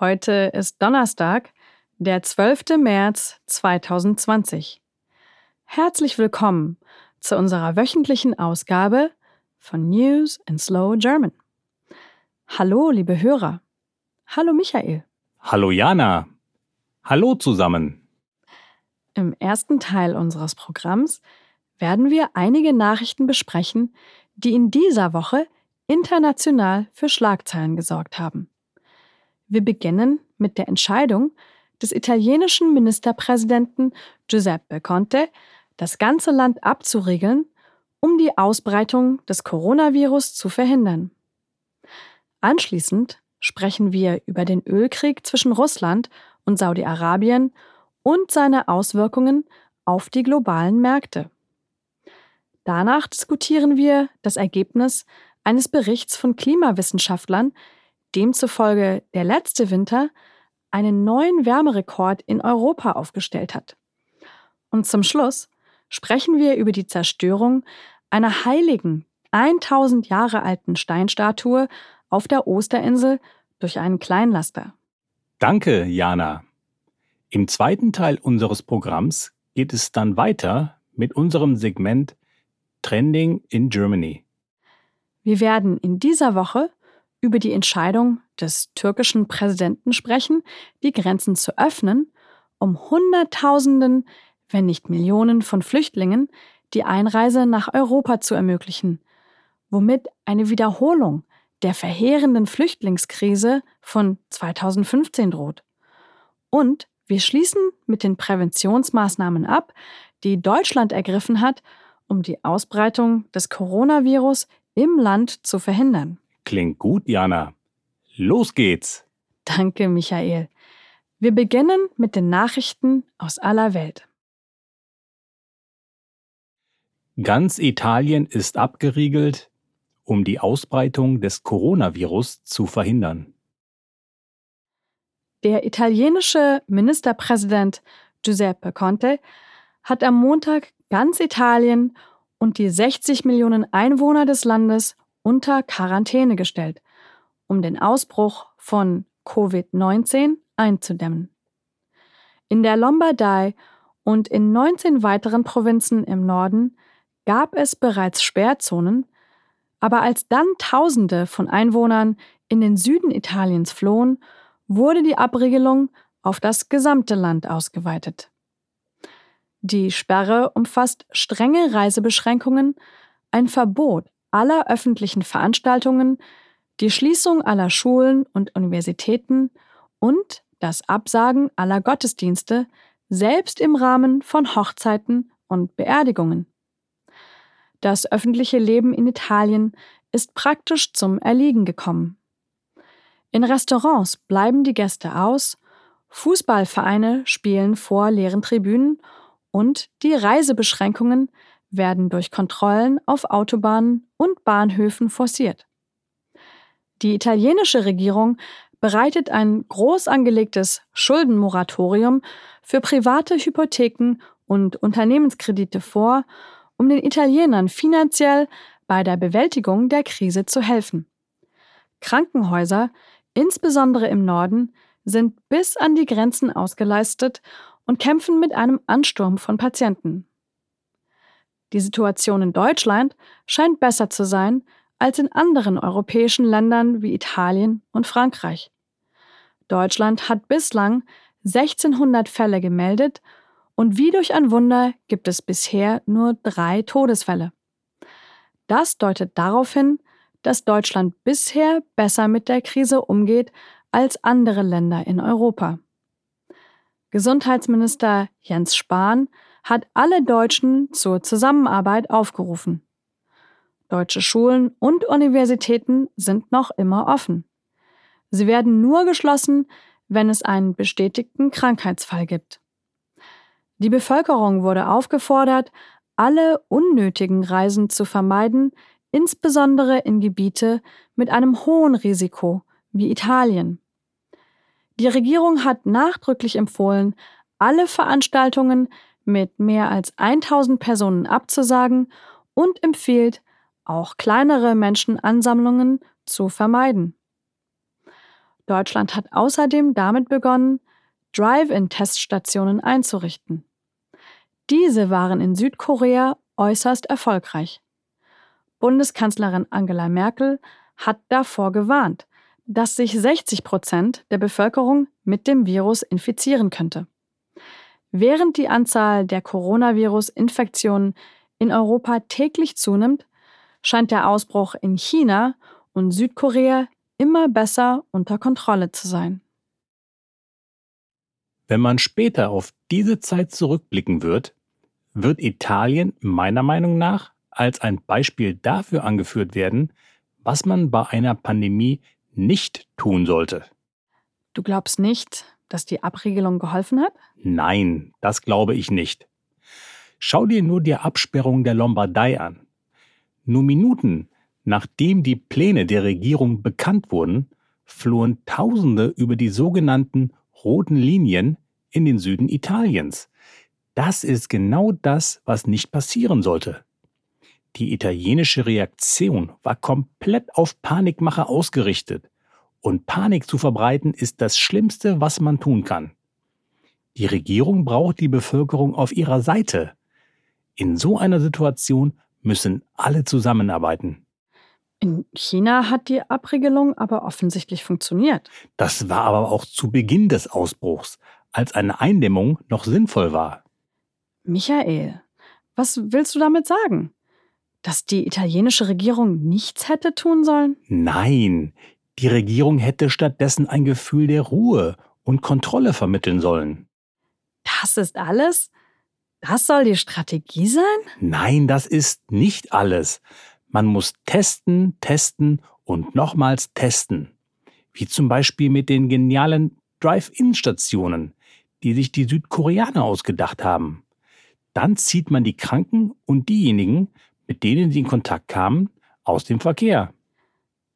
Heute ist Donnerstag, der 12. März 2020. Herzlich willkommen zu unserer wöchentlichen Ausgabe von News in Slow German. Hallo, liebe Hörer. Hallo, Michael. Hallo, Jana. Hallo zusammen. Im ersten Teil unseres Programms werden wir einige Nachrichten besprechen, die in dieser Woche international für Schlagzeilen gesorgt haben. Wir beginnen mit der Entscheidung des italienischen Ministerpräsidenten Giuseppe Conte, das ganze Land abzuriegeln, um die Ausbreitung des Coronavirus zu verhindern. Anschließend sprechen wir über den Ölkrieg zwischen Russland und Saudi-Arabien und seine Auswirkungen auf die globalen Märkte. Danach diskutieren wir das Ergebnis eines Berichts von Klimawissenschaftlern, demzufolge der letzte Winter einen neuen Wärmerekord in Europa aufgestellt hat. Und zum Schluss sprechen wir über die Zerstörung einer heiligen, 1000 Jahre alten Steinstatue auf der Osterinsel durch einen Kleinlaster. Danke, Jana. Im zweiten Teil unseres Programms geht es dann weiter mit unserem Segment Trending in Germany. Wir werden in dieser Woche über die Entscheidung des türkischen Präsidenten sprechen, die Grenzen zu öffnen, um Hunderttausenden, wenn nicht Millionen von Flüchtlingen die Einreise nach Europa zu ermöglichen, womit eine Wiederholung der verheerenden Flüchtlingskrise von 2015 droht. Und wir schließen mit den Präventionsmaßnahmen ab, die Deutschland ergriffen hat, um die Ausbreitung des Coronavirus im Land zu verhindern. Klingt gut, Jana. Los geht's. Danke, Michael. Wir beginnen mit den Nachrichten aus aller Welt. Ganz Italien ist abgeriegelt, um die Ausbreitung des Coronavirus zu verhindern. Der italienische Ministerpräsident Giuseppe Conte hat am Montag ganz Italien und die 60 Millionen Einwohner des Landes unter Quarantäne gestellt, um den Ausbruch von Covid-19 einzudämmen. In der Lombardei und in 19 weiteren Provinzen im Norden gab es bereits Sperrzonen, aber als dann Tausende von Einwohnern in den Süden Italiens flohen, wurde die Abriegelung auf das gesamte Land ausgeweitet. Die Sperre umfasst strenge Reisebeschränkungen, ein Verbot aller öffentlichen Veranstaltungen, die Schließung aller Schulen und Universitäten und das Absagen aller Gottesdienste, selbst im Rahmen von Hochzeiten und Beerdigungen. Das öffentliche Leben in Italien ist praktisch zum Erliegen gekommen. In Restaurants bleiben die Gäste aus, Fußballvereine spielen vor leeren Tribünen und die Reisebeschränkungen werden durch Kontrollen auf Autobahnen und Bahnhöfen forciert. Die italienische Regierung bereitet ein groß angelegtes Schuldenmoratorium für private Hypotheken und Unternehmenskredite vor, um den Italienern finanziell bei der Bewältigung der Krise zu helfen. Krankenhäuser, insbesondere im Norden, sind bis an die Grenzen ausgeleistet und kämpfen mit einem Ansturm von Patienten. Die Situation in Deutschland scheint besser zu sein als in anderen europäischen Ländern wie Italien und Frankreich. Deutschland hat bislang 1600 Fälle gemeldet und wie durch ein Wunder gibt es bisher nur drei Todesfälle. Das deutet darauf hin, dass Deutschland bisher besser mit der Krise umgeht als andere Länder in Europa. Gesundheitsminister Jens Spahn hat alle Deutschen zur Zusammenarbeit aufgerufen. Deutsche Schulen und Universitäten sind noch immer offen. Sie werden nur geschlossen, wenn es einen bestätigten Krankheitsfall gibt. Die Bevölkerung wurde aufgefordert, alle unnötigen Reisen zu vermeiden, insbesondere in Gebiete mit einem hohen Risiko wie Italien. Die Regierung hat nachdrücklich empfohlen, alle Veranstaltungen mit mehr als 1000 Personen abzusagen und empfiehlt, auch kleinere Menschenansammlungen zu vermeiden. Deutschland hat außerdem damit begonnen, Drive-in-Teststationen einzurichten. Diese waren in Südkorea äußerst erfolgreich. Bundeskanzlerin Angela Merkel hat davor gewarnt, dass sich 60 Prozent der Bevölkerung mit dem Virus infizieren könnte. Während die Anzahl der Coronavirus-Infektionen in Europa täglich zunimmt, scheint der Ausbruch in China und Südkorea immer besser unter Kontrolle zu sein. Wenn man später auf diese Zeit zurückblicken wird, wird Italien meiner Meinung nach als ein Beispiel dafür angeführt werden, was man bei einer Pandemie nicht tun sollte. Du glaubst nicht, dass die Abregelung geholfen hat? Nein, das glaube ich nicht. Schau dir nur die Absperrung der Lombardei an. Nur Minuten nachdem die Pläne der Regierung bekannt wurden, flohen Tausende über die sogenannten roten Linien in den Süden Italiens. Das ist genau das, was nicht passieren sollte. Die italienische Reaktion war komplett auf Panikmache ausgerichtet. Und Panik zu verbreiten ist das Schlimmste, was man tun kann. Die Regierung braucht die Bevölkerung auf ihrer Seite. In so einer Situation müssen alle zusammenarbeiten. In China hat die Abregelung aber offensichtlich funktioniert. Das war aber auch zu Beginn des Ausbruchs, als eine Eindämmung noch sinnvoll war. Michael, was willst du damit sagen? Dass die italienische Regierung nichts hätte tun sollen? Nein, die Regierung hätte stattdessen ein Gefühl der Ruhe und Kontrolle vermitteln sollen. Das ist alles? Das soll die Strategie sein? Nein, das ist nicht alles. Man muss testen, testen und nochmals testen. Wie zum Beispiel mit den genialen Drive-In-Stationen, die sich die Südkoreaner ausgedacht haben. Dann zieht man die Kranken und diejenigen, mit denen sie in Kontakt kamen, aus dem Verkehr.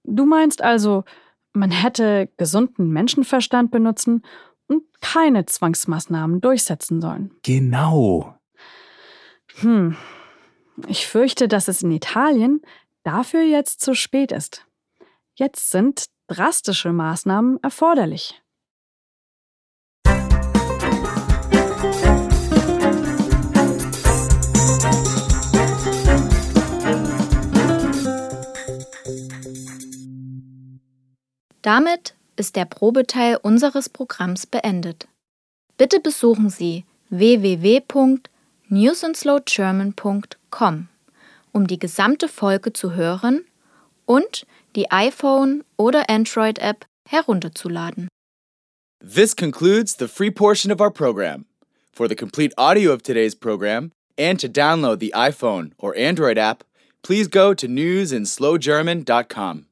Du meinst also, man hätte gesunden Menschenverstand benutzen und keine Zwangsmaßnahmen durchsetzen sollen. Genau. Hm, ich fürchte, dass es in Italien dafür jetzt zu spät ist. Jetzt sind drastische Maßnahmen erforderlich. Damit ist der Probeteil unseres Programms beendet. Bitte besuchen Sie www.newsandslowgerman.com, um die gesamte Folge zu hören und die iPhone oder Android App herunterzuladen. This concludes the free portion of our program. For the complete audio of today's program and to download the iPhone or Android app, please go to newsandslowgerman.com.